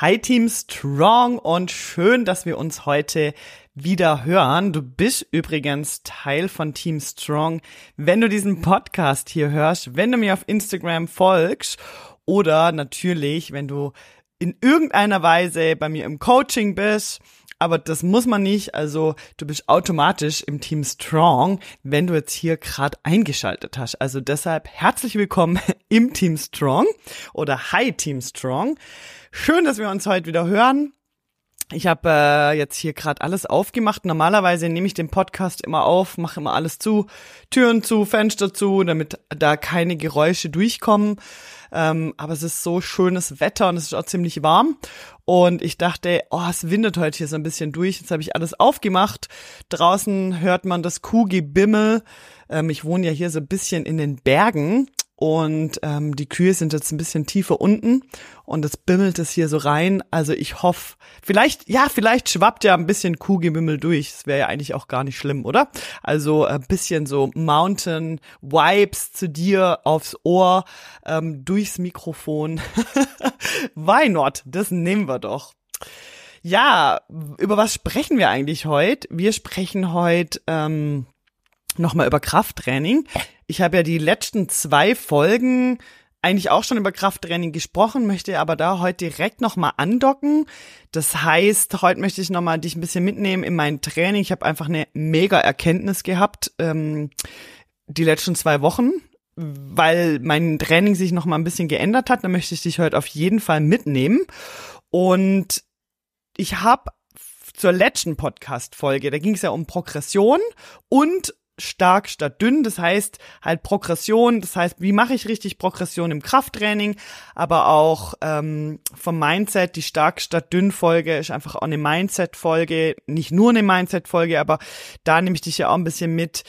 Hi Team Strong und schön, dass wir uns heute wieder hören. Du bist übrigens Teil von Team Strong, wenn du diesen Podcast hier hörst, wenn du mir auf Instagram folgst oder natürlich, wenn du in irgendeiner Weise bei mir im Coaching bist. Aber das muss man nicht. Also du bist automatisch im Team Strong, wenn du jetzt hier gerade eingeschaltet hast. Also deshalb herzlich willkommen im Team Strong oder Hi Team Strong. Schön, dass wir uns heute wieder hören. Ich habe äh, jetzt hier gerade alles aufgemacht. Normalerweise nehme ich den Podcast immer auf, mache immer alles zu, Türen zu, Fenster zu, damit da keine Geräusche durchkommen. Ähm, aber es ist so schönes Wetter und es ist auch ziemlich warm. Und ich dachte, oh, es windet heute hier so ein bisschen durch. Jetzt habe ich alles aufgemacht. Draußen hört man das Kuhgebimmel. Ähm, ich wohne ja hier so ein bisschen in den Bergen und ähm, die Kühe sind jetzt ein bisschen tiefer unten und es bimmelt es hier so rein. Also ich hoffe, vielleicht, ja, vielleicht schwappt ja ein bisschen Kuhgebimmel durch. Das wäre ja eigentlich auch gar nicht schlimm, oder? Also ein bisschen so Mountain Vibes zu dir aufs Ohr, ähm, durchs Mikrofon. Why not? Das nehmen wir doch. Ja, über was sprechen wir eigentlich heute? Wir sprechen heute ähm, nochmal über Krafttraining. Ich habe ja die letzten zwei Folgen eigentlich auch schon über Krafttraining gesprochen, möchte aber da heute direkt nochmal andocken. Das heißt, heute möchte ich nochmal dich ein bisschen mitnehmen in mein Training. Ich habe einfach eine mega Erkenntnis gehabt ähm, die letzten zwei Wochen, weil mein Training sich nochmal ein bisschen geändert hat. Da möchte ich dich heute auf jeden Fall mitnehmen. Und ich habe zur letzten Podcast-Folge, da ging es ja um Progression und stark statt dünn. Das heißt halt Progression. Das heißt, wie mache ich richtig Progression im Krafttraining, aber auch ähm, vom Mindset. Die stark statt dünn Folge ist einfach auch eine Mindset Folge, nicht nur eine Mindset Folge, aber da nehme ich dich ja auch ein bisschen mit.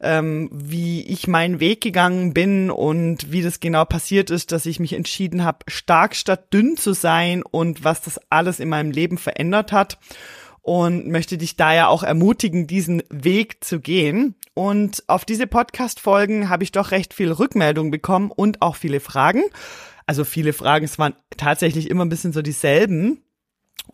Ähm, wie ich meinen Weg gegangen bin und wie das genau passiert ist, dass ich mich entschieden habe, stark statt dünn zu sein und was das alles in meinem Leben verändert hat und möchte dich da ja auch ermutigen, diesen Weg zu gehen. Und auf diese Podcast-Folgen habe ich doch recht viel Rückmeldung bekommen und auch viele Fragen. Also viele Fragen, es waren tatsächlich immer ein bisschen so dieselben.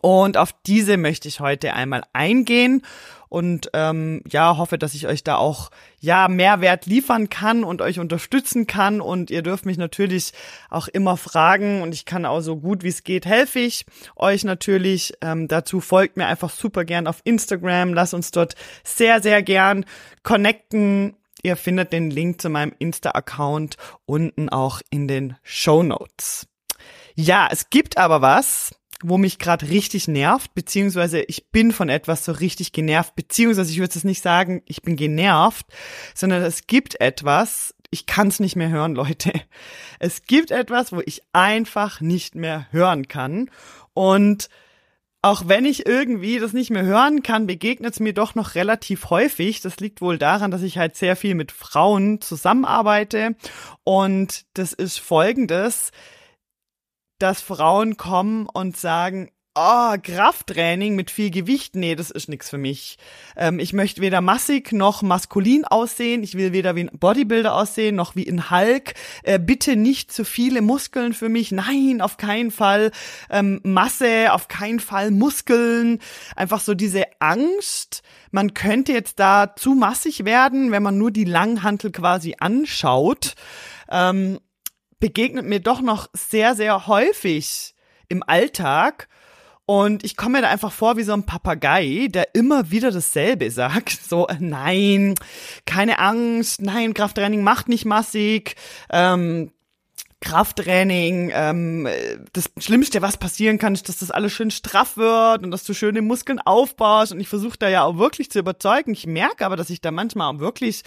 Und auf diese möchte ich heute einmal eingehen und ähm, ja, hoffe, dass ich euch da auch ja Mehrwert liefern kann und euch unterstützen kann. Und ihr dürft mich natürlich auch immer fragen und ich kann auch so gut wie es geht helfe ich euch natürlich. Ähm, dazu folgt mir einfach super gern auf Instagram. Lasst uns dort sehr, sehr gern connecten. Ihr findet den Link zu meinem Insta-Account unten auch in den Show Notes. Ja, es gibt aber was, wo mich gerade richtig nervt, beziehungsweise ich bin von etwas so richtig genervt, beziehungsweise ich würde es nicht sagen, ich bin genervt, sondern es gibt etwas, ich kann es nicht mehr hören, Leute. Es gibt etwas, wo ich einfach nicht mehr hören kann. Und auch wenn ich irgendwie das nicht mehr hören kann, begegnet es mir doch noch relativ häufig. Das liegt wohl daran, dass ich halt sehr viel mit Frauen zusammenarbeite. Und das ist folgendes dass Frauen kommen und sagen, oh, Krafttraining mit viel Gewicht, nee, das ist nix für mich. Ähm, ich möchte weder massig noch maskulin aussehen. Ich will weder wie ein Bodybuilder aussehen noch wie ein Hulk. Äh, bitte nicht zu viele Muskeln für mich. Nein, auf keinen Fall ähm, Masse, auf keinen Fall Muskeln. Einfach so diese Angst. Man könnte jetzt da zu massig werden, wenn man nur die Langhantel quasi anschaut. Ähm, begegnet mir doch noch sehr, sehr häufig im Alltag. Und ich komme mir da einfach vor wie so ein Papagei, der immer wieder dasselbe sagt. So, äh, nein, keine Angst, nein, Krafttraining macht nicht massig. Ähm, Krafttraining, ähm, das Schlimmste, was passieren kann, ist, dass das alles schön straff wird und dass du schöne Muskeln aufbaust. Und ich versuche da ja auch wirklich zu überzeugen. Ich merke aber, dass ich da manchmal auch wirklich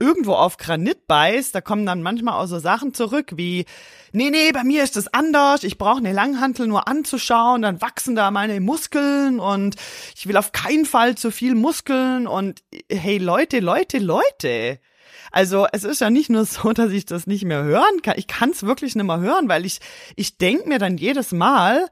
irgendwo auf Granit beißt, da kommen dann manchmal auch so Sachen zurück wie, nee, nee, bei mir ist das anders, ich brauche eine Langhantel nur anzuschauen, dann wachsen da meine Muskeln und ich will auf keinen Fall zu viel Muskeln und hey Leute, Leute, Leute. Also es ist ja nicht nur so, dass ich das nicht mehr hören kann. Ich kann es wirklich nicht mehr hören, weil ich, ich denk mir dann jedes Mal,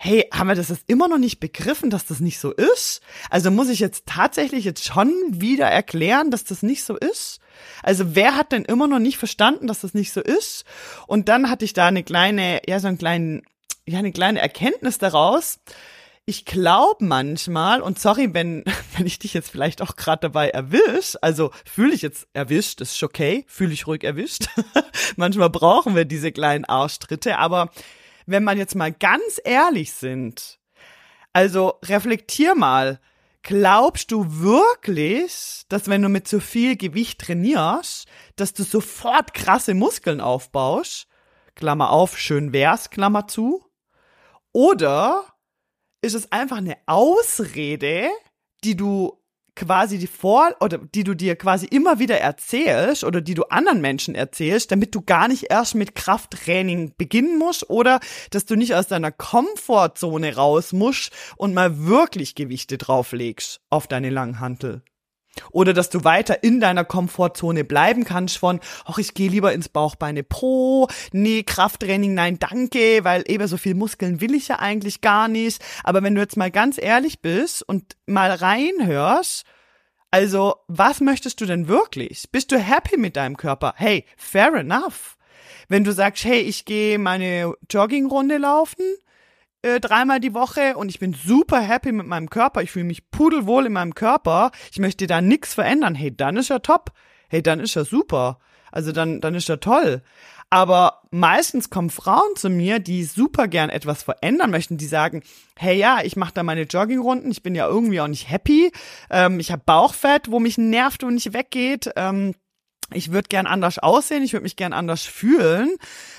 hey, haben wir das jetzt immer noch nicht begriffen, dass das nicht so ist? Also muss ich jetzt tatsächlich jetzt schon wieder erklären, dass das nicht so ist? Also wer hat denn immer noch nicht verstanden, dass das nicht so ist? Und dann hatte ich da eine kleine, ja, so einen kleinen, ja, eine kleine Erkenntnis daraus. Ich glaube manchmal, und sorry, wenn, wenn ich dich jetzt vielleicht auch gerade dabei erwisch, also fühle ich jetzt erwischt, ist okay, fühle ich ruhig erwischt. manchmal brauchen wir diese kleinen Arschtritte, aber wenn man jetzt mal ganz ehrlich sind, also reflektier mal, glaubst du wirklich, dass wenn du mit zu viel Gewicht trainierst, dass du sofort krasse Muskeln aufbaust? Klammer auf, schön wär's, Klammer zu. Oder ist es einfach eine Ausrede, die du quasi die vor oder die du dir quasi immer wieder erzählst oder die du anderen Menschen erzählst, damit du gar nicht erst mit Krafttraining beginnen musst oder dass du nicht aus deiner Komfortzone raus musst und mal wirklich Gewichte drauflegst auf deine Langhantel. Oder dass du weiter in deiner Komfortzone bleiben kannst von, ach, ich gehe lieber ins Bauchbeine Pro, nee, Krafttraining, nein, danke, weil eben so viel Muskeln will ich ja eigentlich gar nicht. Aber wenn du jetzt mal ganz ehrlich bist und mal reinhörst, also, was möchtest du denn wirklich? Bist du happy mit deinem Körper? Hey, fair enough. Wenn du sagst, hey, ich gehe meine Joggingrunde laufen, äh, dreimal die Woche und ich bin super happy mit meinem Körper. Ich fühle mich pudelwohl in meinem Körper. Ich möchte da nichts verändern. Hey, dann ist er top. Hey, dann ist er super. Also dann, dann ist er toll. Aber meistens kommen Frauen zu mir, die super gern etwas verändern möchten, die sagen, hey ja, ich mache da meine Joggingrunden, ich bin ja irgendwie auch nicht happy, ähm, ich habe Bauchfett, wo mich nervt und nicht weggeht. Ähm, ich würde gern anders aussehen, ich würde mich gern anders fühlen.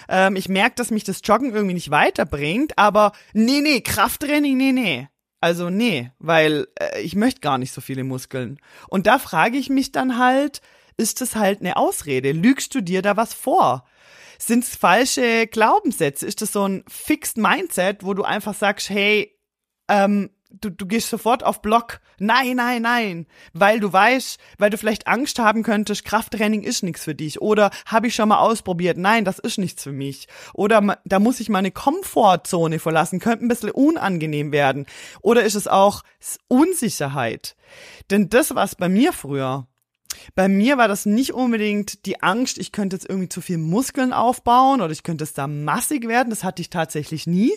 Ähm, ich merke, dass mich das Joggen irgendwie nicht weiterbringt, aber nee, nee, Krafttraining, nee, nee. Also nee, weil äh, ich möchte gar nicht so viele Muskeln. Und da frage ich mich dann halt, ist das halt eine Ausrede? Lügst du dir da was vor? Sind es falsche Glaubenssätze? Ist das so ein Fixed Mindset, wo du einfach sagst, hey, ähm, du, du gehst sofort auf Block. Nein, nein, nein. Weil du weißt, weil du vielleicht Angst haben könntest, Krafttraining ist nichts für dich. Oder habe ich schon mal ausprobiert, nein, das ist nichts für mich. Oder da muss ich meine Komfortzone verlassen, könnte ein bisschen unangenehm werden. Oder ist es auch Unsicherheit? Denn das war bei mir früher. Bei mir war das nicht unbedingt die Angst, ich könnte jetzt irgendwie zu viel Muskeln aufbauen oder ich könnte es da massig werden. Das hatte ich tatsächlich nie.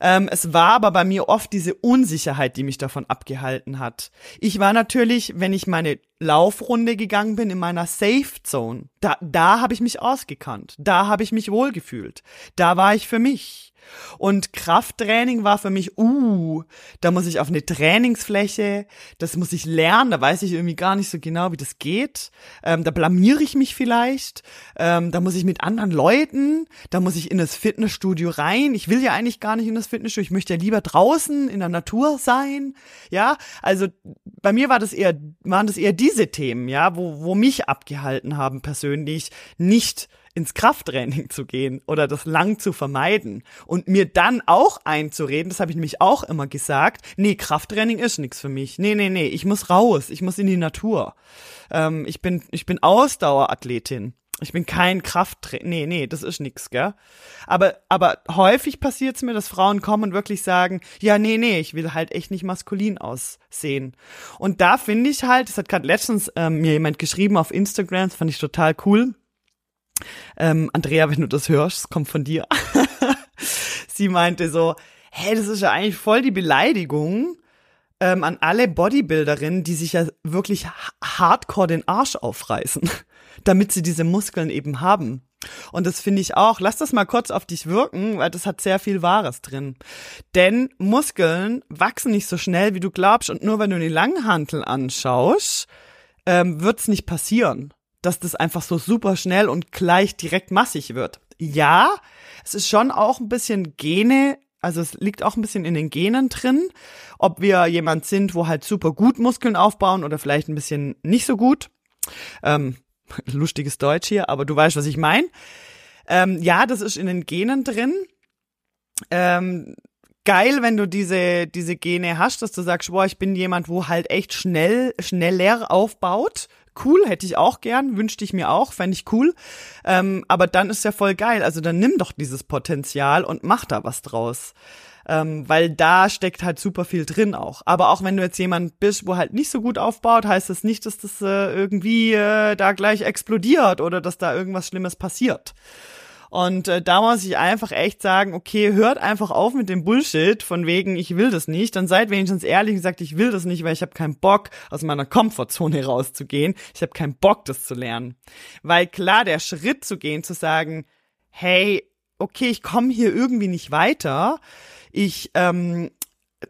Ähm, es war aber bei mir oft diese Unsicherheit, die mich davon abgehalten hat. Ich war natürlich, wenn ich meine Laufrunde gegangen bin in meiner Safe Zone, da, da habe ich mich ausgekannt, da habe ich mich wohlgefühlt, da war ich für mich. Und Krafttraining war für mich, uh, da muss ich auf eine Trainingsfläche, das muss ich lernen, da weiß ich irgendwie gar nicht so genau, wie das geht. Ähm, da blamiere ich mich vielleicht, ähm, da muss ich mit anderen Leuten, da muss ich in das Fitnessstudio rein. Ich will ja eigentlich gar nicht in das Fitnessstudio, ich möchte ja lieber draußen in der Natur sein. Ja, also bei mir war das eher, waren das eher diese Themen, ja, wo, wo mich abgehalten haben persönlich, nicht ins Krafttraining zu gehen oder das lang zu vermeiden und mir dann auch einzureden, das habe ich nämlich auch immer gesagt, nee, Krafttraining ist nichts für mich. Nee, nee, nee, ich muss raus, ich muss in die Natur. Ähm, ich bin ich bin Ausdauerathletin. Ich bin kein Krafttraining. Nee, nee, das ist nix, gell? Aber, aber häufig passiert's mir, dass Frauen kommen und wirklich sagen, ja, nee, nee, ich will halt echt nicht maskulin aussehen. Und da finde ich halt, das hat gerade letztens ähm, mir jemand geschrieben auf Instagram, das fand ich total cool. Ähm, Andrea, wenn du das hörst, es kommt von dir. Sie meinte so, hey, das ist ja eigentlich voll die Beleidigung ähm, an alle Bodybuilderinnen, die sich ja wirklich hardcore den Arsch aufreißen, damit sie diese Muskeln eben haben. Und das finde ich auch, lass das mal kurz auf dich wirken, weil das hat sehr viel Wahres drin. Denn Muskeln wachsen nicht so schnell, wie du glaubst. Und nur wenn du die Langhantel anschaust, ähm, wird's nicht passieren dass das einfach so super schnell und gleich direkt massig wird. Ja, es ist schon auch ein bisschen Gene, also es liegt auch ein bisschen in den Genen drin, ob wir jemand sind, wo halt super gut Muskeln aufbauen oder vielleicht ein bisschen nicht so gut. Ähm, lustiges Deutsch hier, aber du weißt, was ich meine. Ähm, ja, das ist in den Genen drin. Ähm, geil, wenn du diese, diese Gene hast, dass du sagst, boah, ich bin jemand, wo halt echt schnell, schneller aufbaut, cool, hätte ich auch gern, wünschte ich mir auch, fände ich cool. Ähm, aber dann ist ja voll geil. Also dann nimm doch dieses Potenzial und mach da was draus. Ähm, weil da steckt halt super viel drin auch. Aber auch wenn du jetzt jemand bist, wo halt nicht so gut aufbaut, heißt das nicht, dass das äh, irgendwie äh, da gleich explodiert oder dass da irgendwas Schlimmes passiert. Und äh, da muss ich einfach echt sagen, okay, hört einfach auf mit dem Bullshit von wegen, ich will das nicht. Dann seid wenigstens ehrlich und sagt, ich will das nicht, weil ich habe keinen Bock, aus meiner Komfortzone rauszugehen. Ich habe keinen Bock, das zu lernen. Weil klar, der Schritt zu gehen, zu sagen, hey, okay, ich komme hier irgendwie nicht weiter. Ich ähm,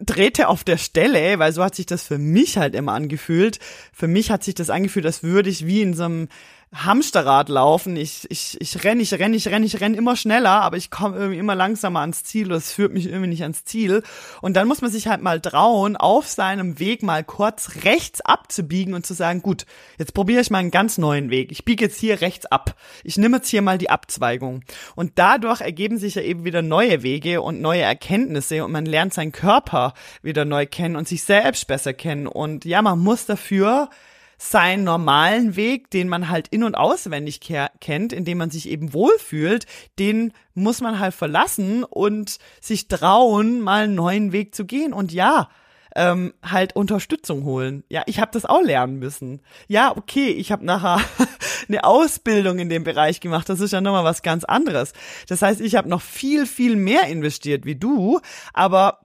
drehte auf der Stelle, weil so hat sich das für mich halt immer angefühlt. Für mich hat sich das angefühlt, als würde ich wie in so einem Hamsterrad laufen. Ich, ich, ich renn, ich renn, ich renn, ich renn immer schneller, aber ich komme irgendwie immer langsamer ans Ziel. Das führt mich irgendwie nicht ans Ziel. Und dann muss man sich halt mal trauen, auf seinem Weg mal kurz rechts abzubiegen und zu sagen, gut, jetzt probiere ich mal einen ganz neuen Weg. Ich biege jetzt hier rechts ab. Ich nehme jetzt hier mal die Abzweigung. Und dadurch ergeben sich ja eben wieder neue Wege und neue Erkenntnisse und man lernt seinen Körper wieder neu kennen und sich selbst besser kennen. Und ja, man muss dafür seinen normalen Weg, den man halt in- und auswendig kennt, in dem man sich eben wohlfühlt, den muss man halt verlassen und sich trauen, mal einen neuen Weg zu gehen. Und ja, ähm, halt Unterstützung holen. Ja, ich habe das auch lernen müssen. Ja, okay, ich habe nachher eine Ausbildung in dem Bereich gemacht. Das ist ja nochmal was ganz anderes. Das heißt, ich habe noch viel, viel mehr investiert wie du, aber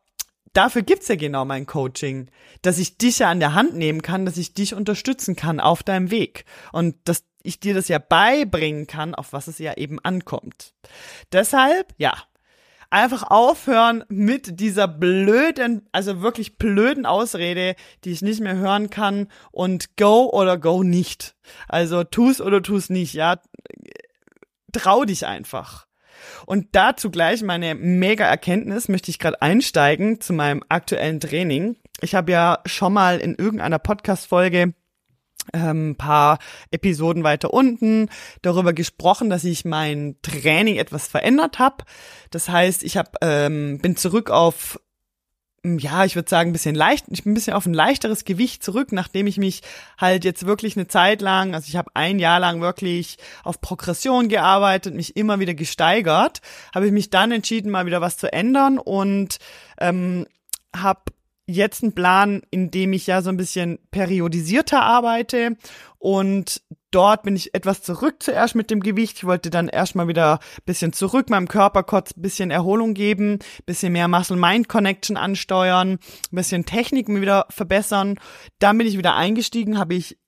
dafür gibt's ja genau mein Coaching, dass ich dich ja an der Hand nehmen kann, dass ich dich unterstützen kann auf deinem Weg und dass ich dir das ja beibringen kann, auf was es ja eben ankommt. Deshalb, ja, einfach aufhören mit dieser blöden, also wirklich blöden Ausrede, die ich nicht mehr hören kann und go oder go nicht. Also tu's oder tu's nicht, ja. Trau dich einfach. Und dazu gleich meine mega Erkenntnis möchte ich gerade einsteigen zu meinem aktuellen Training. Ich habe ja schon mal in irgendeiner Podcast-Folge ähm, paar Episoden weiter unten darüber gesprochen, dass ich mein Training etwas verändert habe. Das heißt, ich hab, ähm, bin zurück auf ja, ich würde sagen, ein bisschen leicht, ich bin ein bisschen auf ein leichteres Gewicht zurück, nachdem ich mich halt jetzt wirklich eine Zeit lang, also ich habe ein Jahr lang wirklich auf Progression gearbeitet, mich immer wieder gesteigert, habe ich mich dann entschieden, mal wieder was zu ändern und ähm, habe jetzt einen Plan, in dem ich ja so ein bisschen periodisierter arbeite und dort bin ich etwas zurück zuerst mit dem Gewicht. Ich wollte dann erstmal wieder bisschen zurück meinem Körper kurz bisschen Erholung geben, bisschen mehr Muscle-Mind-Connection ansteuern, bisschen Techniken wieder verbessern. Dann bin ich wieder eingestiegen, habe ich,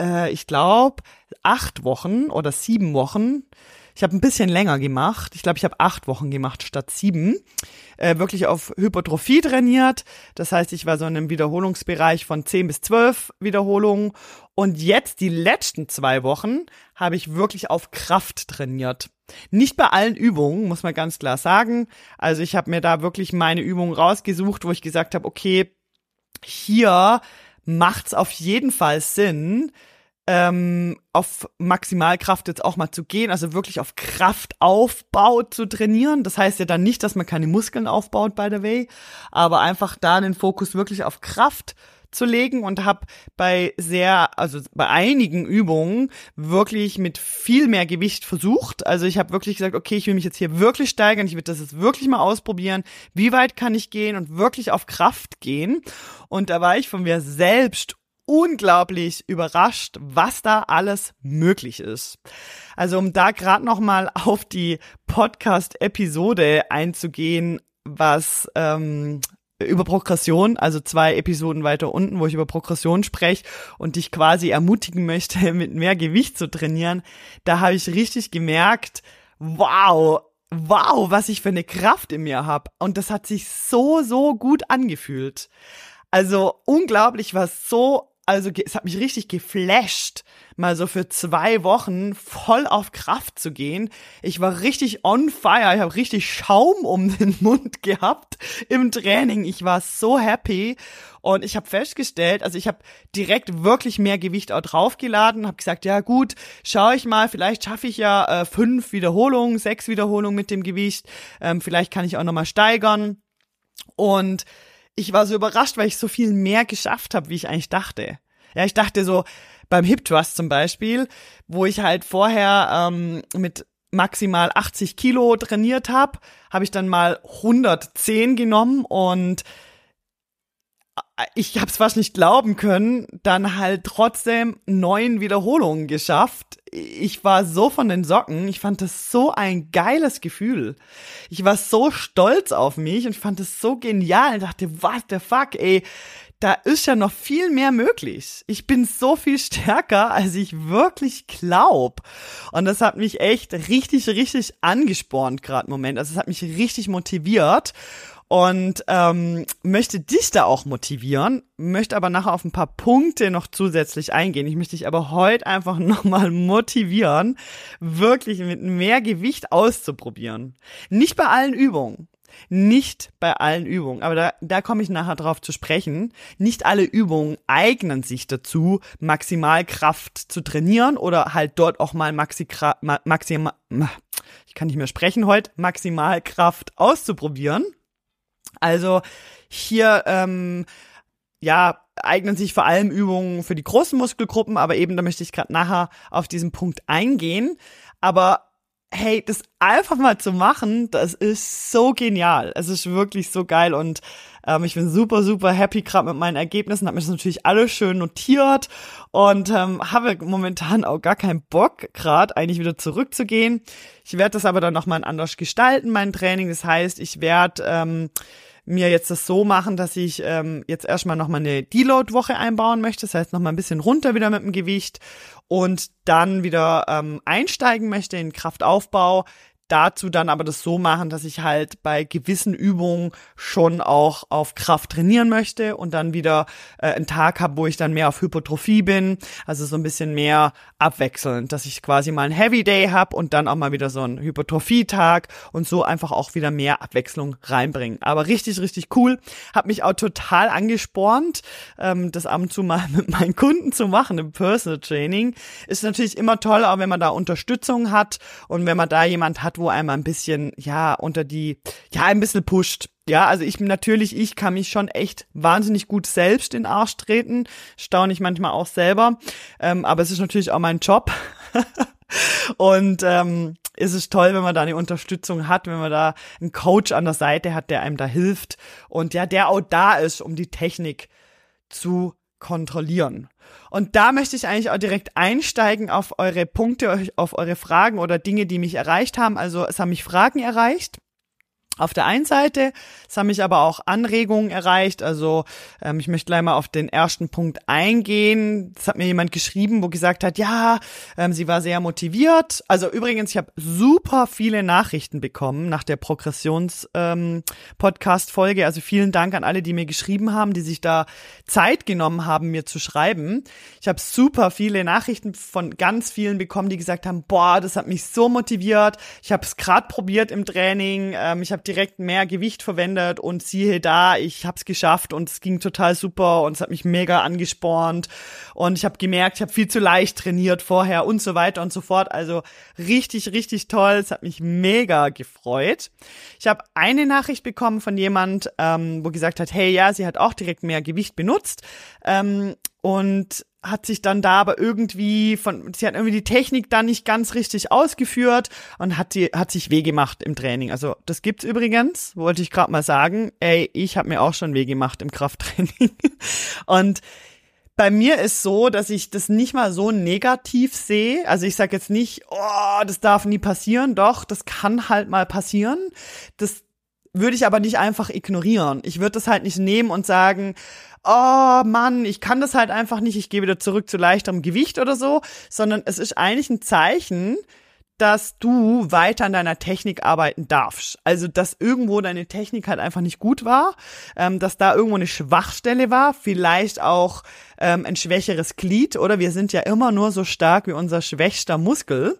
äh, ich glaube, acht Wochen oder sieben Wochen ich habe ein bisschen länger gemacht. Ich glaube, ich habe acht Wochen gemacht statt sieben. Äh, wirklich auf Hypertrophie trainiert. Das heißt, ich war so in einem Wiederholungsbereich von zehn bis zwölf Wiederholungen. Und jetzt die letzten zwei Wochen habe ich wirklich auf Kraft trainiert. Nicht bei allen Übungen, muss man ganz klar sagen. Also ich habe mir da wirklich meine Übungen rausgesucht, wo ich gesagt habe, okay, hier macht's auf jeden Fall Sinn, ähm, auf Maximalkraft jetzt auch mal zu gehen, also wirklich auf Kraftaufbau zu trainieren. Das heißt ja dann nicht, dass man keine Muskeln aufbaut, by the way, aber einfach da den Fokus wirklich auf Kraft zu legen und habe bei sehr, also bei einigen Übungen wirklich mit viel mehr Gewicht versucht. Also ich habe wirklich gesagt, okay, ich will mich jetzt hier wirklich steigern, ich will das jetzt wirklich mal ausprobieren. Wie weit kann ich gehen und wirklich auf Kraft gehen? Und da war ich von mir selbst unglaublich überrascht, was da alles möglich ist. Also um da gerade noch mal auf die Podcast-Episode einzugehen, was ähm, über Progression, also zwei Episoden weiter unten, wo ich über Progression spreche und dich quasi ermutigen möchte, mit mehr Gewicht zu trainieren, da habe ich richtig gemerkt, wow, wow, was ich für eine Kraft in mir habe. Und das hat sich so, so gut angefühlt. Also unglaublich, was so also es hat mich richtig geflasht, mal so für zwei Wochen voll auf Kraft zu gehen. Ich war richtig on fire, ich habe richtig Schaum um den Mund gehabt im Training. Ich war so happy und ich habe festgestellt, also ich habe direkt wirklich mehr Gewicht auch draufgeladen, habe gesagt, ja gut, schaue ich mal, vielleicht schaffe ich ja äh, fünf Wiederholungen, sechs Wiederholungen mit dem Gewicht, ähm, vielleicht kann ich auch noch mal steigern und ich war so überrascht, weil ich so viel mehr geschafft habe, wie ich eigentlich dachte. Ja, ich dachte so, beim Hip Thrust zum Beispiel, wo ich halt vorher ähm, mit maximal 80 Kilo trainiert habe, habe ich dann mal 110 genommen und ich habe es fast nicht glauben können, dann halt trotzdem neun Wiederholungen geschafft. Ich war so von den Socken, ich fand das so ein geiles Gefühl. Ich war so stolz auf mich und fand es so genial und dachte, what the fuck, ey, da ist ja noch viel mehr möglich. Ich bin so viel stärker, als ich wirklich glaub. Und das hat mich echt richtig, richtig angespornt gerade im Moment. Also es hat mich richtig motiviert und ähm, möchte dich da auch motivieren, möchte aber nachher auf ein paar Punkte noch zusätzlich eingehen. Ich möchte dich aber heute einfach nochmal motivieren, wirklich mit mehr Gewicht auszuprobieren. Nicht bei allen Übungen. Nicht bei allen Übungen, aber da, da komme ich nachher drauf zu sprechen. Nicht alle Übungen eignen sich dazu, Maximalkraft zu trainieren oder halt dort auch mal Maxi, Maximal, ich kann nicht mehr sprechen heute, Maximalkraft auszuprobieren. Also hier, ähm, ja, eignen sich vor allem Übungen für die großen Muskelgruppen, aber eben, da möchte ich gerade nachher auf diesen Punkt eingehen. Aber hey, das einfach mal zu machen, das ist so genial. Es ist wirklich so geil und ähm, ich bin super, super happy gerade mit meinen Ergebnissen, habe mir das natürlich alles schön notiert und ähm, habe momentan auch gar keinen Bock, gerade eigentlich wieder zurückzugehen. Ich werde das aber dann nochmal anders gestalten, mein Training. Das heißt, ich werde ähm, mir jetzt das so machen, dass ich ähm, jetzt erstmal nochmal eine Deload-Woche einbauen möchte, das heißt nochmal ein bisschen runter wieder mit dem Gewicht und dann wieder ähm, einsteigen möchte in Kraftaufbau, dazu dann aber das so machen, dass ich halt bei gewissen Übungen schon auch auf Kraft trainieren möchte und dann wieder äh, einen Tag habe, wo ich dann mehr auf Hypertrophie bin, also so ein bisschen mehr abwechselnd, dass ich quasi mal einen Heavy Day habe und dann auch mal wieder so einen Hypertrophie-Tag und so einfach auch wieder mehr Abwechslung reinbringen. Aber richtig, richtig cool, hat mich auch total angespornt, ähm, das ab und zu mal mit meinen Kunden zu machen im Personal Training. Ist natürlich immer toll, auch wenn man da Unterstützung hat und wenn man da jemand hat, wo einmal ein bisschen, ja, unter die, ja, ein bisschen pusht. Ja, also ich natürlich, ich kann mich schon echt wahnsinnig gut selbst in den Arsch treten. Staune ich manchmal auch selber. Ähm, aber es ist natürlich auch mein Job. Und ähm, ist es toll, wenn man da eine Unterstützung hat, wenn man da einen Coach an der Seite hat, der einem da hilft und ja, der auch da ist, um die Technik zu kontrollieren. Und da möchte ich eigentlich auch direkt einsteigen auf eure Punkte, auf eure Fragen oder Dinge, die mich erreicht haben. Also es haben mich Fragen erreicht auf der einen Seite. Es haben mich aber auch Anregungen erreicht. Also ähm, ich möchte gleich mal auf den ersten Punkt eingehen. Es hat mir jemand geschrieben, wo gesagt hat, ja, ähm, sie war sehr motiviert. Also übrigens, ich habe super viele Nachrichten bekommen nach der Progressions-Podcast-Folge. Ähm, also vielen Dank an alle, die mir geschrieben haben, die sich da Zeit genommen haben, mir zu schreiben. Ich habe super viele Nachrichten von ganz vielen bekommen, die gesagt haben, boah, das hat mich so motiviert. Ich habe es gerade probiert im Training. Ähm, ich habe direkt mehr Gewicht verwendet und siehe da, ich habe es geschafft und es ging total super und es hat mich mega angespornt und ich habe gemerkt, ich habe viel zu leicht trainiert vorher und so weiter und so fort. Also richtig, richtig toll. Es hat mich mega gefreut. Ich habe eine Nachricht bekommen von jemand, ähm, wo gesagt hat, hey, ja, sie hat auch direkt mehr Gewicht benutzt ähm, und hat sich dann da aber irgendwie von, sie hat irgendwie die Technik da nicht ganz richtig ausgeführt und hat die, hat sich weh gemacht im Training. Also das gibt's übrigens, wollte ich gerade mal sagen. Ey, ich habe mir auch schon weh gemacht im Krafttraining. und bei mir ist so, dass ich das nicht mal so negativ sehe. Also ich sage jetzt nicht, oh, das darf nie passieren. Doch, das kann halt mal passieren. Das würde ich aber nicht einfach ignorieren. Ich würde das halt nicht nehmen und sagen, oh Mann, ich kann das halt einfach nicht, ich gehe wieder zurück zu leichterem Gewicht oder so, sondern es ist eigentlich ein Zeichen, dass du weiter an deiner Technik arbeiten darfst. Also, dass irgendwo deine Technik halt einfach nicht gut war, ähm, dass da irgendwo eine Schwachstelle war, vielleicht auch ähm, ein schwächeres Glied, oder wir sind ja immer nur so stark wie unser schwächster Muskel.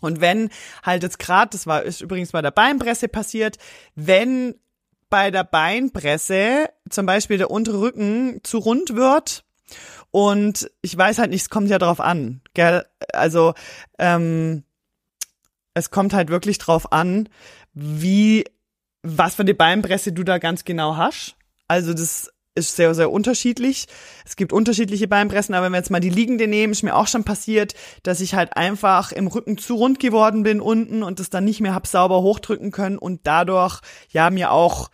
Und wenn halt jetzt gerade, das war ist übrigens bei der Beinpresse passiert, wenn bei der Beinpresse zum Beispiel der untere Rücken zu rund wird und ich weiß halt nicht, es kommt ja drauf an, gell? Also ähm, es kommt halt wirklich drauf an, wie was für eine Beinpresse du da ganz genau hast. Also das ist sehr, sehr unterschiedlich. Es gibt unterschiedliche Beinpressen, aber wenn wir jetzt mal die liegende nehmen, ist mir auch schon passiert, dass ich halt einfach im Rücken zu rund geworden bin unten und das dann nicht mehr hab sauber hochdrücken können und dadurch ja mir auch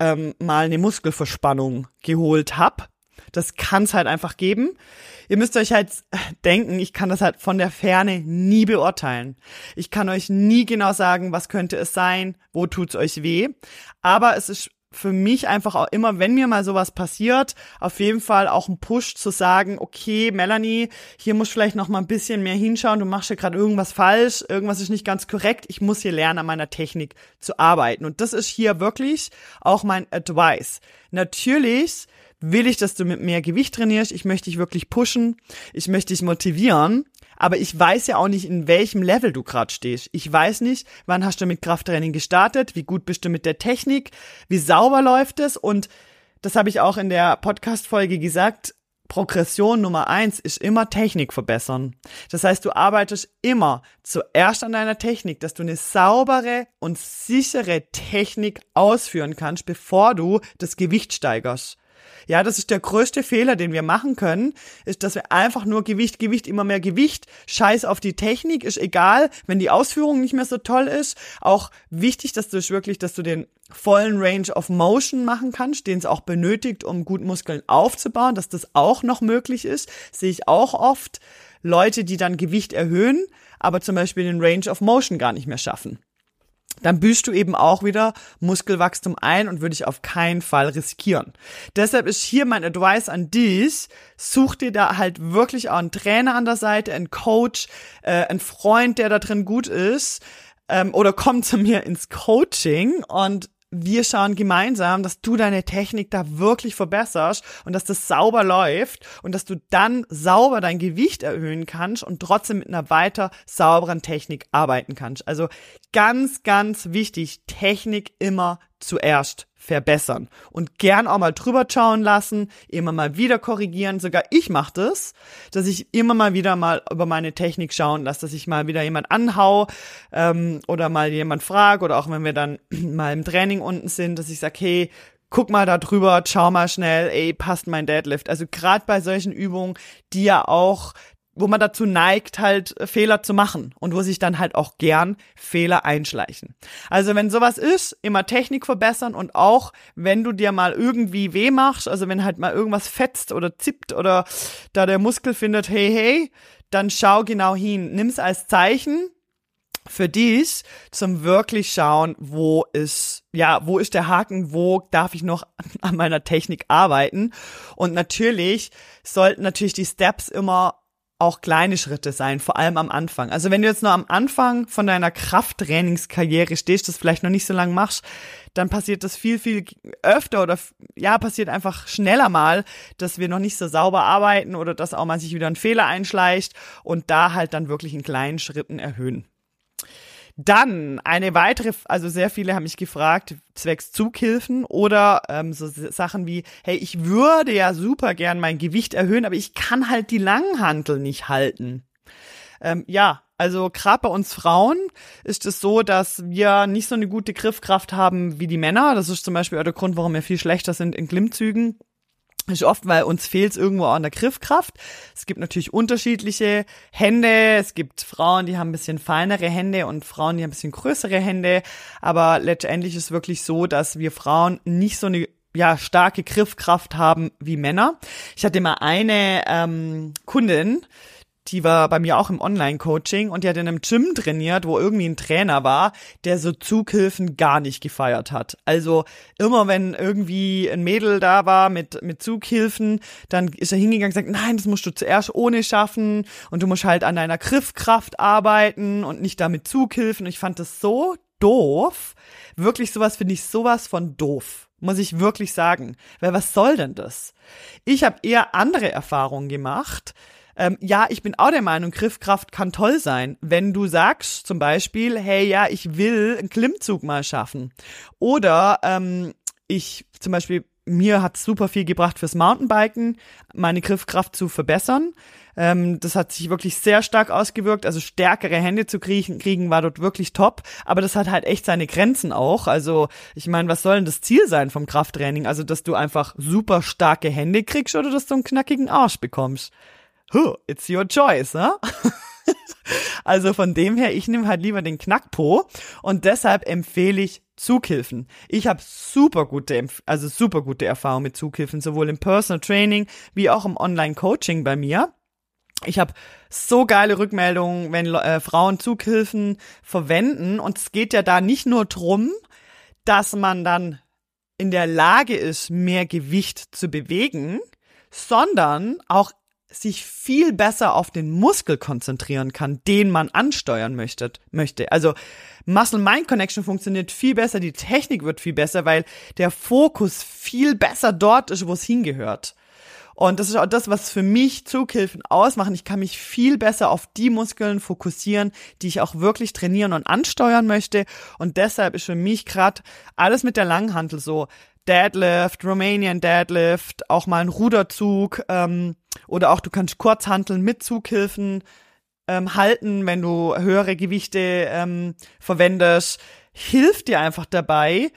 ähm, mal eine Muskelverspannung geholt hab. Das kann es halt einfach geben. Ihr müsst euch halt denken, ich kann das halt von der Ferne nie beurteilen. Ich kann euch nie genau sagen, was könnte es sein, wo tut's euch weh. Aber es ist für mich einfach auch immer, wenn mir mal sowas passiert, auf jeden Fall auch ein Push zu sagen, okay, Melanie, hier muss vielleicht noch mal ein bisschen mehr hinschauen, du machst ja gerade irgendwas falsch, irgendwas ist nicht ganz korrekt, ich muss hier lernen, an meiner Technik zu arbeiten. Und das ist hier wirklich auch mein Advice. Natürlich will ich, dass du mit mehr Gewicht trainierst, ich möchte dich wirklich pushen, ich möchte dich motivieren, aber ich weiß ja auch nicht, in welchem Level du gerade stehst. Ich weiß nicht, wann hast du mit Krafttraining gestartet, wie gut bist du mit der Technik, wie sauber läuft es und das habe ich auch in der Podcast-Folge gesagt. Progression Nummer eins ist immer Technik verbessern. Das heißt, du arbeitest immer zuerst an deiner Technik, dass du eine saubere und sichere Technik ausführen kannst, bevor du das Gewicht steigerst. Ja, das ist der größte Fehler, den wir machen können, ist, dass wir einfach nur Gewicht, Gewicht, immer mehr Gewicht, scheiß auf die Technik, ist egal, wenn die Ausführung nicht mehr so toll ist. Auch wichtig, dass du wirklich, dass du den vollen Range of Motion machen kannst, den es auch benötigt, um gut Muskeln aufzubauen, dass das auch noch möglich ist, sehe ich auch oft. Leute, die dann Gewicht erhöhen, aber zum Beispiel den Range of Motion gar nicht mehr schaffen dann büßt du eben auch wieder Muskelwachstum ein und würde ich auf keinen Fall riskieren. Deshalb ist hier mein Advice an dich, such dir da halt wirklich auch einen Trainer an der Seite, einen Coach, äh, einen Freund, der da drin gut ist, ähm, oder komm zu mir ins Coaching und wir schauen gemeinsam, dass du deine Technik da wirklich verbesserst und dass das sauber läuft und dass du dann sauber dein Gewicht erhöhen kannst und trotzdem mit einer weiter sauberen Technik arbeiten kannst. Also ganz, ganz wichtig, Technik immer zuerst verbessern und gern auch mal drüber schauen lassen, immer mal wieder korrigieren. Sogar ich mache das, dass ich immer mal wieder mal über meine Technik schauen lasse, dass ich mal wieder jemand anhau ähm, oder mal jemand frage oder auch wenn wir dann mal im Training unten sind, dass ich sage, hey, guck mal da drüber, schau mal schnell, ey, passt mein Deadlift. Also gerade bei solchen Übungen, die ja auch wo man dazu neigt, halt äh, Fehler zu machen und wo sich dann halt auch gern Fehler einschleichen. Also wenn sowas ist, immer Technik verbessern und auch wenn du dir mal irgendwie weh machst, also wenn halt mal irgendwas fetzt oder zippt oder da der Muskel findet, hey, hey, dann schau genau hin. Nimm's als Zeichen für dich zum wirklich schauen, wo ist, ja, wo ist der Haken, wo darf ich noch an meiner Technik arbeiten? Und natürlich sollten natürlich die Steps immer auch kleine Schritte sein, vor allem am Anfang. Also wenn du jetzt nur am Anfang von deiner Krafttrainingskarriere stehst, das vielleicht noch nicht so lange machst, dann passiert das viel, viel öfter oder ja, passiert einfach schneller mal, dass wir noch nicht so sauber arbeiten oder dass auch mal sich wieder ein Fehler einschleicht und da halt dann wirklich in kleinen Schritten erhöhen. Dann eine weitere, also sehr viele haben mich gefragt, zwecks Zughilfen oder ähm, so Sachen wie, hey, ich würde ja super gern mein Gewicht erhöhen, aber ich kann halt die Langhantel nicht halten. Ähm, ja, also gerade bei uns Frauen ist es so, dass wir nicht so eine gute Griffkraft haben wie die Männer. Das ist zum Beispiel auch der Grund, warum wir viel schlechter sind in Klimmzügen ist oft, weil uns fehlt es irgendwo an der Griffkraft. Es gibt natürlich unterschiedliche Hände. Es gibt Frauen, die haben ein bisschen feinere Hände und Frauen, die haben ein bisschen größere Hände. Aber letztendlich ist wirklich so, dass wir Frauen nicht so eine ja, starke Griffkraft haben wie Männer. Ich hatte mal eine ähm, Kundin, die war bei mir auch im Online-Coaching und die hat in einem Gym trainiert, wo irgendwie ein Trainer war, der so Zughilfen gar nicht gefeiert hat. Also immer wenn irgendwie ein Mädel da war mit, mit Zughilfen, dann ist er hingegangen und gesagt, nein, das musst du zuerst ohne schaffen und du musst halt an deiner Griffkraft arbeiten und nicht damit Zughilfen. Und ich fand das so doof. Wirklich sowas finde ich sowas von doof muss ich wirklich sagen. Weil was soll denn das? Ich habe eher andere Erfahrungen gemacht, ähm, ja, ich bin auch der Meinung, Griffkraft kann toll sein. Wenn du sagst zum Beispiel, hey, ja, ich will einen Klimmzug mal schaffen. Oder ähm, ich zum Beispiel, mir hat super viel gebracht fürs Mountainbiken, meine Griffkraft zu verbessern. Ähm, das hat sich wirklich sehr stark ausgewirkt. Also stärkere Hände zu kriegen, kriegen war dort wirklich top. Aber das hat halt echt seine Grenzen auch. Also ich meine, was soll denn das Ziel sein vom Krafttraining? Also, dass du einfach super starke Hände kriegst oder dass du einen knackigen Arsch bekommst? Huh, it's your choice, ne? also von dem her, ich nehme halt lieber den Knackpo und deshalb empfehle ich Zughilfen. Ich habe super gute, also super gute Erfahrungen mit Zughilfen, sowohl im Personal Training wie auch im Online Coaching bei mir. Ich habe so geile Rückmeldungen, wenn äh, Frauen Zughilfen verwenden. Und es geht ja da nicht nur drum, dass man dann in der Lage ist, mehr Gewicht zu bewegen, sondern auch sich viel besser auf den Muskel konzentrieren kann, den man ansteuern möchte. möchte. Also Muscle-Mind-Connection funktioniert viel besser, die Technik wird viel besser, weil der Fokus viel besser dort ist, wo es hingehört. Und das ist auch das, was für mich Zughilfen ausmachen. Ich kann mich viel besser auf die Muskeln fokussieren, die ich auch wirklich trainieren und ansteuern möchte. Und deshalb ist für mich gerade alles mit der Langhantel so Deadlift, Romanian Deadlift, auch mal ein Ruderzug ähm, oder auch du kannst Kurzhanteln mit Zughilfen ähm, halten, wenn du höhere Gewichte ähm, verwendest. Hilft dir einfach dabei,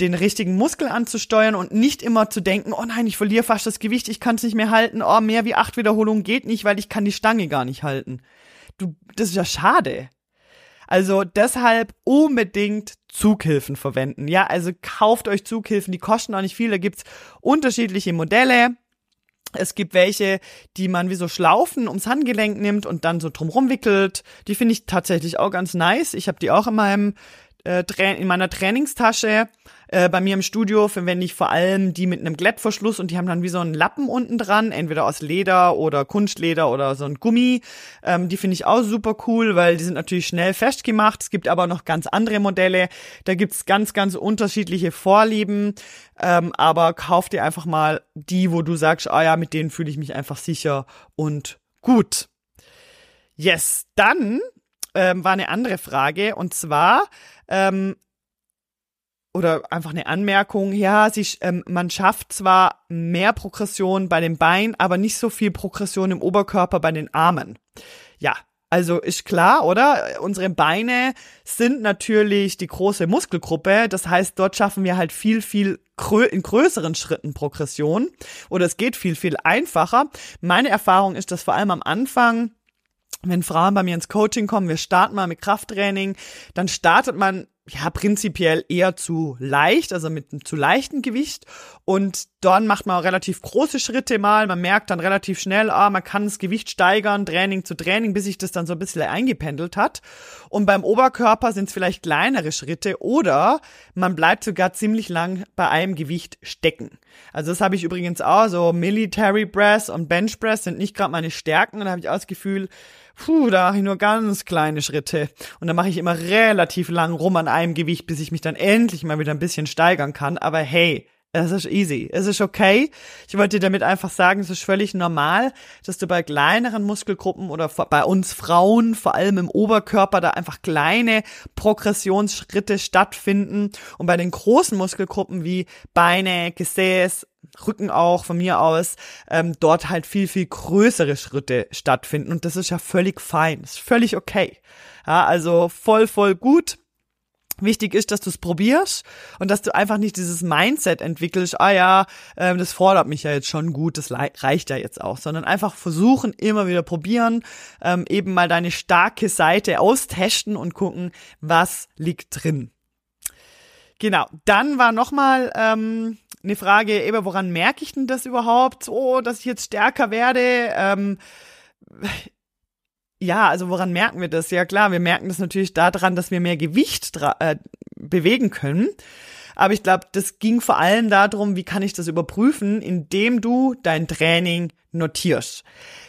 den richtigen Muskel anzusteuern und nicht immer zu denken, oh nein, ich verliere fast das Gewicht, ich kann es nicht mehr halten, oh, mehr wie acht Wiederholungen geht nicht, weil ich kann die Stange gar nicht halten. Du, das ist ja schade. Also deshalb unbedingt Zughilfen verwenden. Ja, also kauft euch Zughilfen, die kosten auch nicht viel, da gibt's unterschiedliche Modelle. Es gibt welche, die man wie so Schlaufen ums Handgelenk nimmt und dann so drumrum wickelt. Die finde ich tatsächlich auch ganz nice. Ich habe die auch in meinem äh, in meiner Trainingstasche. Äh, bei mir im Studio verwende ich vor allem die mit einem Glättverschluss und die haben dann wie so einen Lappen unten dran, entweder aus Leder oder Kunstleder oder so ein Gummi. Ähm, die finde ich auch super cool, weil die sind natürlich schnell festgemacht. Es gibt aber noch ganz andere Modelle. Da gibt's ganz, ganz unterschiedliche Vorlieben. Ähm, aber kauf dir einfach mal die, wo du sagst, ah ja, mit denen fühle ich mich einfach sicher und gut. Yes, dann ähm, war eine andere Frage und zwar ähm, oder einfach eine Anmerkung, ja, sie, ähm, man schafft zwar mehr Progression bei den Beinen, aber nicht so viel Progression im Oberkörper bei den Armen. Ja, also ist klar, oder? Unsere Beine sind natürlich die große Muskelgruppe. Das heißt, dort schaffen wir halt viel, viel grö in größeren Schritten Progression. Oder es geht viel, viel einfacher. Meine Erfahrung ist, dass vor allem am Anfang wenn Frauen bei mir ins Coaching kommen, wir starten mal mit Krafttraining, dann startet man ja prinzipiell eher zu leicht, also mit einem zu leichten Gewicht. Und dann macht man relativ große Schritte mal, man merkt dann relativ schnell, ah, man kann das Gewicht steigern, Training zu Training, bis sich das dann so ein bisschen eingependelt hat. Und beim Oberkörper sind es vielleicht kleinere Schritte oder man bleibt sogar ziemlich lang bei einem Gewicht stecken. Also das habe ich übrigens auch, so Military Press und Bench Press sind nicht gerade meine Stärken. Und da habe ich auch das Gefühl, puh, da mache ich nur ganz kleine Schritte. Und dann mache ich immer relativ lang rum an einem Gewicht, bis ich mich dann endlich mal wieder ein bisschen steigern kann. Aber hey, es ist easy. Es ist okay. Ich wollte dir damit einfach sagen, es ist völlig normal, dass du bei kleineren Muskelgruppen oder bei uns Frauen, vor allem im Oberkörper, da einfach kleine Progressionsschritte stattfinden. Und bei den großen Muskelgruppen wie Beine, Gesäß, Rücken auch von mir aus, ähm, dort halt viel, viel größere Schritte stattfinden. Und das ist ja völlig fein, ist völlig okay. Ja, also voll, voll gut. Wichtig ist, dass du es probierst und dass du einfach nicht dieses Mindset entwickelst, ah ja, ähm, das fordert mich ja jetzt schon gut, das reicht ja jetzt auch, sondern einfach versuchen, immer wieder probieren, ähm, eben mal deine starke Seite austesten und gucken, was liegt drin. Genau, dann war nochmal ähm, eine Frage, eben, woran merke ich denn das überhaupt, so, dass ich jetzt stärker werde? Ähm, ja, also woran merken wir das? Ja klar, wir merken das natürlich daran, dass wir mehr Gewicht äh, bewegen können. Aber ich glaube, das ging vor allem darum, wie kann ich das überprüfen, indem du dein Training notierst.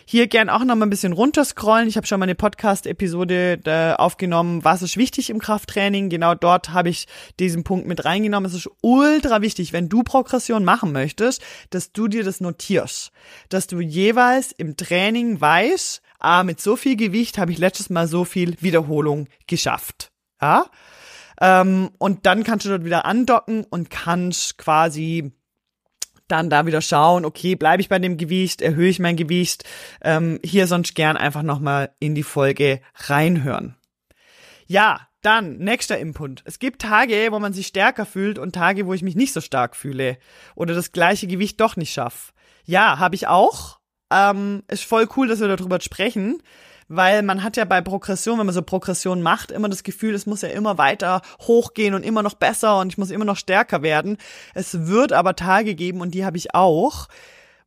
Hier gern auch noch mal ein bisschen runterscrollen. Ich habe schon mal eine Podcast-Episode äh, aufgenommen, was ist wichtig im Krafttraining. Genau dort habe ich diesen Punkt mit reingenommen. Es ist ultra wichtig, wenn du Progression machen möchtest, dass du dir das notierst. Dass du jeweils im Training weißt, ah, mit so viel Gewicht habe ich letztes Mal so viel Wiederholung geschafft. Ja? Ähm, und dann kannst du dort wieder andocken und kannst quasi dann da wieder schauen, okay, bleibe ich bei dem Gewicht, erhöhe ich mein Gewicht, ähm, hier sonst gern einfach nochmal in die Folge reinhören. Ja, dann, nächster Input. Es gibt Tage, wo man sich stärker fühlt und Tage, wo ich mich nicht so stark fühle oder das gleiche Gewicht doch nicht schaffe. Ja, habe ich auch. Ähm, ist voll cool, dass wir darüber sprechen, weil man hat ja bei Progression, wenn man so Progression macht, immer das Gefühl, es muss ja immer weiter hochgehen und immer noch besser und ich muss immer noch stärker werden. Es wird aber Tage geben und die habe ich auch,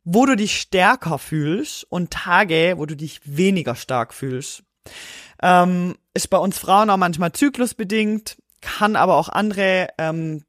wo du dich stärker fühlst und Tage, wo du dich weniger stark fühlst. Ähm, ist bei uns Frauen auch manchmal zyklusbedingt, kann aber auch andere ähm,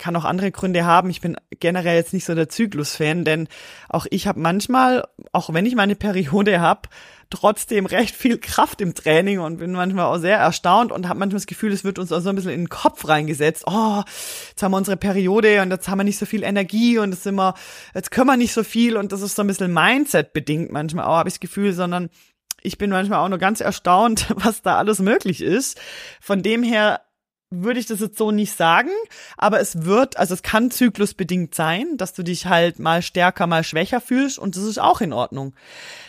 kann auch andere Gründe haben. Ich bin generell jetzt nicht so der Zyklus-Fan, denn auch ich habe manchmal, auch wenn ich meine Periode habe, trotzdem recht viel Kraft im Training und bin manchmal auch sehr erstaunt und habe manchmal das Gefühl, es wird uns auch so ein bisschen in den Kopf reingesetzt. Oh, jetzt haben wir unsere Periode und jetzt haben wir nicht so viel Energie und jetzt sind wir, jetzt können wir nicht so viel und das ist so ein bisschen Mindset bedingt manchmal auch, habe ich das Gefühl, sondern ich bin manchmal auch nur ganz erstaunt, was da alles möglich ist. Von dem her würde ich das jetzt so nicht sagen, aber es wird, also es kann zyklusbedingt sein, dass du dich halt mal stärker, mal schwächer fühlst und das ist auch in Ordnung.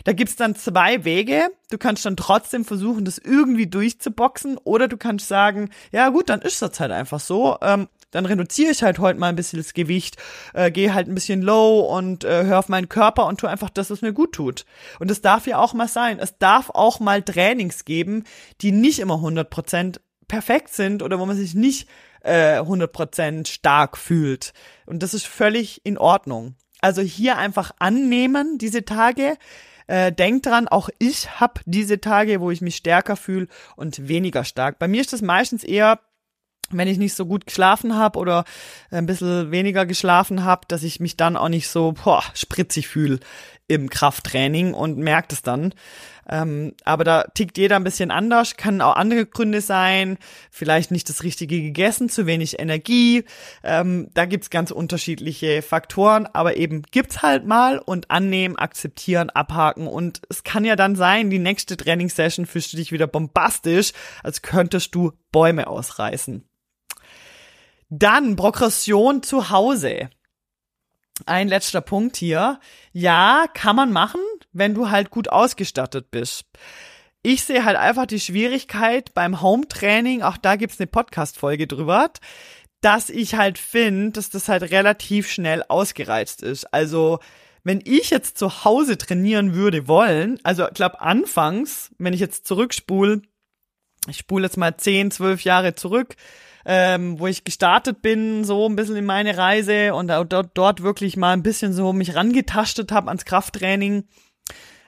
Da gibt's dann zwei Wege. Du kannst dann trotzdem versuchen, das irgendwie durchzuboxen oder du kannst sagen, ja gut, dann ist das halt einfach so. Ähm, dann reduziere ich halt heute mal ein bisschen das Gewicht, äh, gehe halt ein bisschen low und äh, höre auf meinen Körper und tu einfach das, was mir gut tut. Und es darf ja auch mal sein. Es darf auch mal Trainings geben, die nicht immer 100 Prozent perfekt sind oder wo man sich nicht äh, 100% stark fühlt. Und das ist völlig in Ordnung. Also hier einfach annehmen, diese Tage. Äh, denk dran, auch ich habe diese Tage, wo ich mich stärker fühle und weniger stark. Bei mir ist das meistens eher wenn ich nicht so gut geschlafen habe oder ein bisschen weniger geschlafen habe, dass ich mich dann auch nicht so boah, spritzig fühle im Krafttraining und merkt es dann. Ähm, aber da tickt jeder ein bisschen anders, kann auch andere Gründe sein, vielleicht nicht das Richtige gegessen, zu wenig Energie. Ähm, da gibt's ganz unterschiedliche Faktoren, aber eben gibt's halt mal und annehmen, akzeptieren, abhaken. Und es kann ja dann sein, die nächste Trainingssession fühlst du dich wieder bombastisch, als könntest du Bäume ausreißen. Dann Progression zu Hause. Ein letzter Punkt hier. Ja, kann man machen, wenn du halt gut ausgestattet bist. Ich sehe halt einfach die Schwierigkeit beim Home-Training, auch da gibt's eine Podcast-Folge drüber, dass ich halt finde, dass das halt relativ schnell ausgereizt ist. Also, wenn ich jetzt zu Hause trainieren würde wollen, also ich glaube anfangs, wenn ich jetzt zurückspule, ich spule jetzt mal 10, 12 Jahre zurück, ähm, wo ich gestartet bin, so ein bisschen in meine Reise und dort, dort wirklich mal ein bisschen so mich rangetastet habe ans Krafttraining.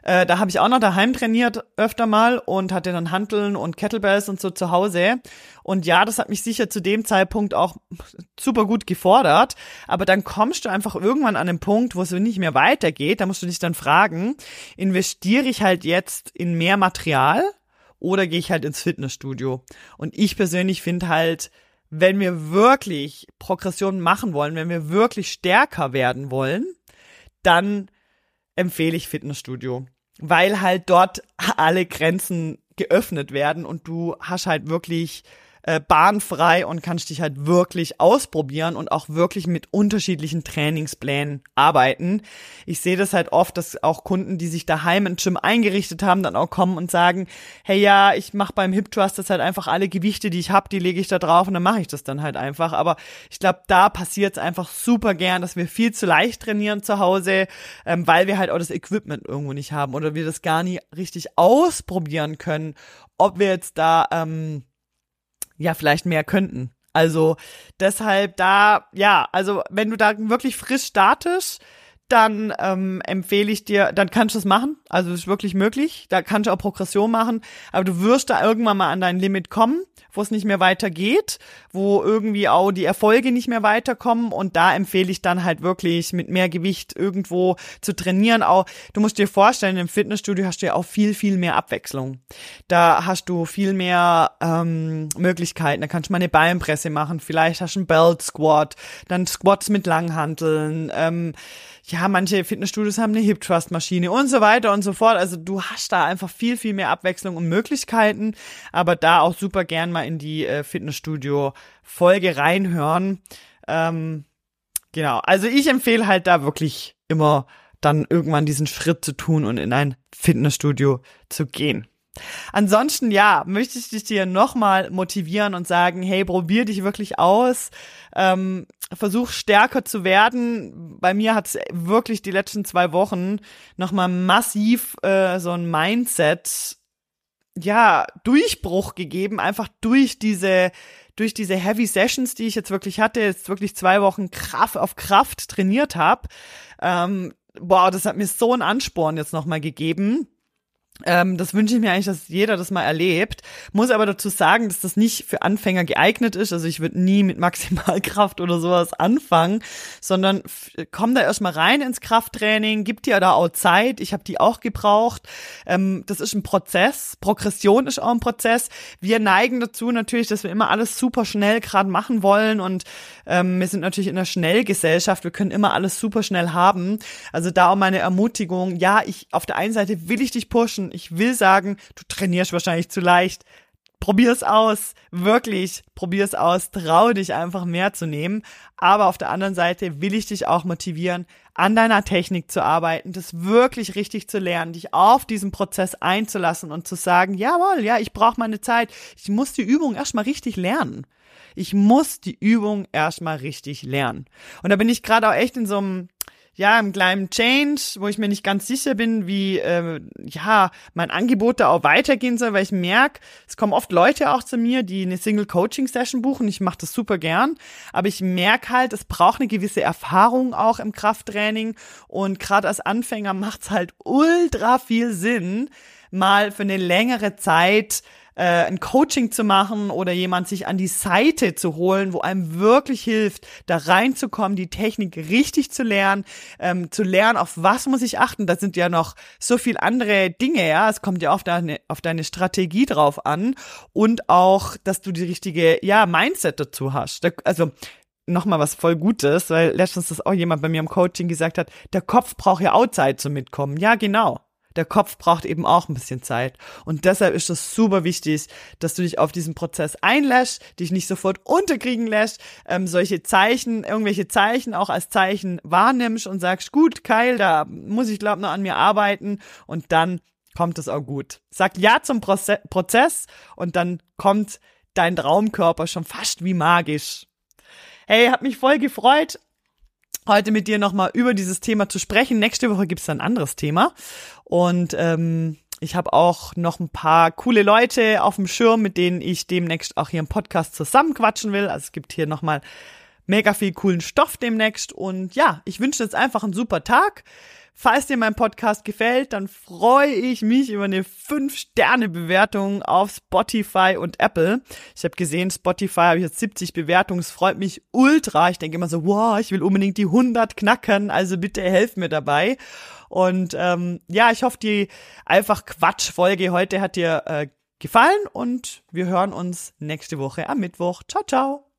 Äh, da habe ich auch noch daheim trainiert öfter mal und hatte dann Hanteln und Kettlebells und so zu Hause. Und ja, das hat mich sicher zu dem Zeitpunkt auch super gut gefordert. Aber dann kommst du einfach irgendwann an den Punkt, wo es nicht mehr weitergeht. Da musst du dich dann fragen, investiere ich halt jetzt in mehr Material oder gehe ich halt ins Fitnessstudio? Und ich persönlich finde halt, wenn wir wirklich Progression machen wollen, wenn wir wirklich stärker werden wollen, dann empfehle ich Fitnessstudio, weil halt dort alle Grenzen geöffnet werden und du hast halt wirklich äh, bahnfrei und kannst dich halt wirklich ausprobieren und auch wirklich mit unterschiedlichen Trainingsplänen arbeiten. Ich sehe das halt oft, dass auch Kunden, die sich daheim ein Gym eingerichtet haben, dann auch kommen und sagen, hey ja, ich mache beim Hip Trust das halt einfach alle Gewichte, die ich habe, die lege ich da drauf und dann mache ich das dann halt einfach. Aber ich glaube, da passiert es einfach super gern, dass wir viel zu leicht trainieren zu Hause, ähm, weil wir halt auch das Equipment irgendwo nicht haben oder wir das gar nicht richtig ausprobieren können, ob wir jetzt da ähm, ja vielleicht mehr könnten. Also deshalb da, ja, also wenn du da wirklich frisch startest, dann ähm, empfehle ich dir, dann kannst du es machen. Also ist wirklich möglich. Da kannst du auch Progression machen, aber du wirst da irgendwann mal an dein Limit kommen wo es nicht mehr weitergeht, wo irgendwie auch die Erfolge nicht mehr weiterkommen und da empfehle ich dann halt wirklich mit mehr Gewicht irgendwo zu trainieren. Auch du musst dir vorstellen, im Fitnessstudio hast du ja auch viel viel mehr Abwechslung. Da hast du viel mehr ähm, Möglichkeiten. Da kannst du mal eine Beinpresse machen, vielleicht hast du einen Belt Squat, dann Squats mit Langhanteln. Ähm, ja, manche Fitnessstudios haben eine Hip Trust Maschine und so weiter und so fort. Also du hast da einfach viel, viel mehr Abwechslung und Möglichkeiten, aber da auch super gern mal in die äh, Fitnessstudio Folge reinhören. Ähm, Genau. Also ich empfehle halt da wirklich immer dann irgendwann diesen Schritt zu tun und in ein Fitnessstudio zu gehen. Ansonsten, ja, möchte ich dich dir nochmal motivieren und sagen, hey, probier dich wirklich aus, ähm, versuch stärker zu werden. Bei mir hat es wirklich die letzten zwei Wochen nochmal massiv äh, so ein Mindset, ja, Durchbruch gegeben, einfach durch diese durch diese Heavy Sessions, die ich jetzt wirklich hatte, jetzt wirklich zwei Wochen Kraft auf Kraft trainiert habe. Ähm, boah, das hat mir so einen Ansporn jetzt nochmal gegeben ähm, das wünsche ich mir eigentlich, dass jeder das mal erlebt. Muss aber dazu sagen, dass das nicht für Anfänger geeignet ist. Also ich würde nie mit Maximalkraft oder sowas anfangen, sondern komm da erstmal rein ins Krafttraining, gib dir da auch Zeit. Ich habe die auch gebraucht. Ähm, das ist ein Prozess. Progression ist auch ein Prozess. Wir neigen dazu natürlich, dass wir immer alles super schnell gerade machen wollen und ähm, wir sind natürlich in einer Schnellgesellschaft. Wir können immer alles super schnell haben. Also da auch meine Ermutigung. Ja, ich auf der einen Seite will ich dich pushen Menschen. Ich will sagen, du trainierst wahrscheinlich zu leicht. Probier's aus, wirklich, probier's aus, trau dich einfach mehr zu nehmen. Aber auf der anderen Seite will ich dich auch motivieren, an deiner Technik zu arbeiten, das wirklich richtig zu lernen, dich auf diesen Prozess einzulassen und zu sagen, jawohl, ja, ich brauche meine Zeit. Ich muss die Übung erstmal richtig lernen. Ich muss die Übung erstmal richtig lernen. Und da bin ich gerade auch echt in so einem ja, im kleinen Change, wo ich mir nicht ganz sicher bin, wie äh, ja mein Angebot da auch weitergehen soll, weil ich merke, es kommen oft Leute auch zu mir, die eine Single Coaching Session buchen. Ich mache das super gern, aber ich merke halt, es braucht eine gewisse Erfahrung auch im Krafttraining und gerade als Anfänger macht's halt ultra viel Sinn, mal für eine längere Zeit äh, ein Coaching zu machen oder jemand sich an die Seite zu holen, wo einem wirklich hilft, da reinzukommen, die Technik richtig zu lernen, ähm, zu lernen, auf was muss ich achten. Da sind ja noch so viel andere Dinge, ja. Es kommt ja auf deine, auf deine Strategie drauf an und auch, dass du die richtige, ja, Mindset dazu hast. Da, also nochmal was voll Gutes, weil letztens das auch jemand bei mir im Coaching gesagt hat, der Kopf braucht ja auch Zeit zum Mitkommen. Ja, genau der Kopf braucht eben auch ein bisschen Zeit. Und deshalb ist es super wichtig, dass du dich auf diesen Prozess einlässt, dich nicht sofort unterkriegen lässt, ähm, solche Zeichen, irgendwelche Zeichen auch als Zeichen wahrnimmst und sagst, gut, Keil, da muss ich glaube noch an mir arbeiten und dann kommt es auch gut. Sag ja zum Proze Prozess und dann kommt dein Traumkörper schon fast wie magisch. Hey, hat mich voll gefreut heute mit dir nochmal über dieses Thema zu sprechen. Nächste Woche gibt's dann ein anderes Thema. Und ähm, ich habe auch noch ein paar coole Leute auf dem Schirm, mit denen ich demnächst auch hier im Podcast zusammenquatschen will. Also es gibt hier nochmal mega viel coolen Stoff demnächst. Und ja, ich wünsche jetzt einfach einen super Tag. Falls dir mein Podcast gefällt, dann freue ich mich über eine 5-Sterne-Bewertung auf Spotify und Apple. Ich habe gesehen, Spotify habe ich jetzt 70 Bewertungen. Es freut mich ultra. Ich denke immer so, wow, ich will unbedingt die 100 knacken. Also bitte helft mir dabei. Und ähm, ja, ich hoffe, die einfach Quatsch-Folge heute hat dir äh, gefallen und wir hören uns nächste Woche am Mittwoch. Ciao, ciao.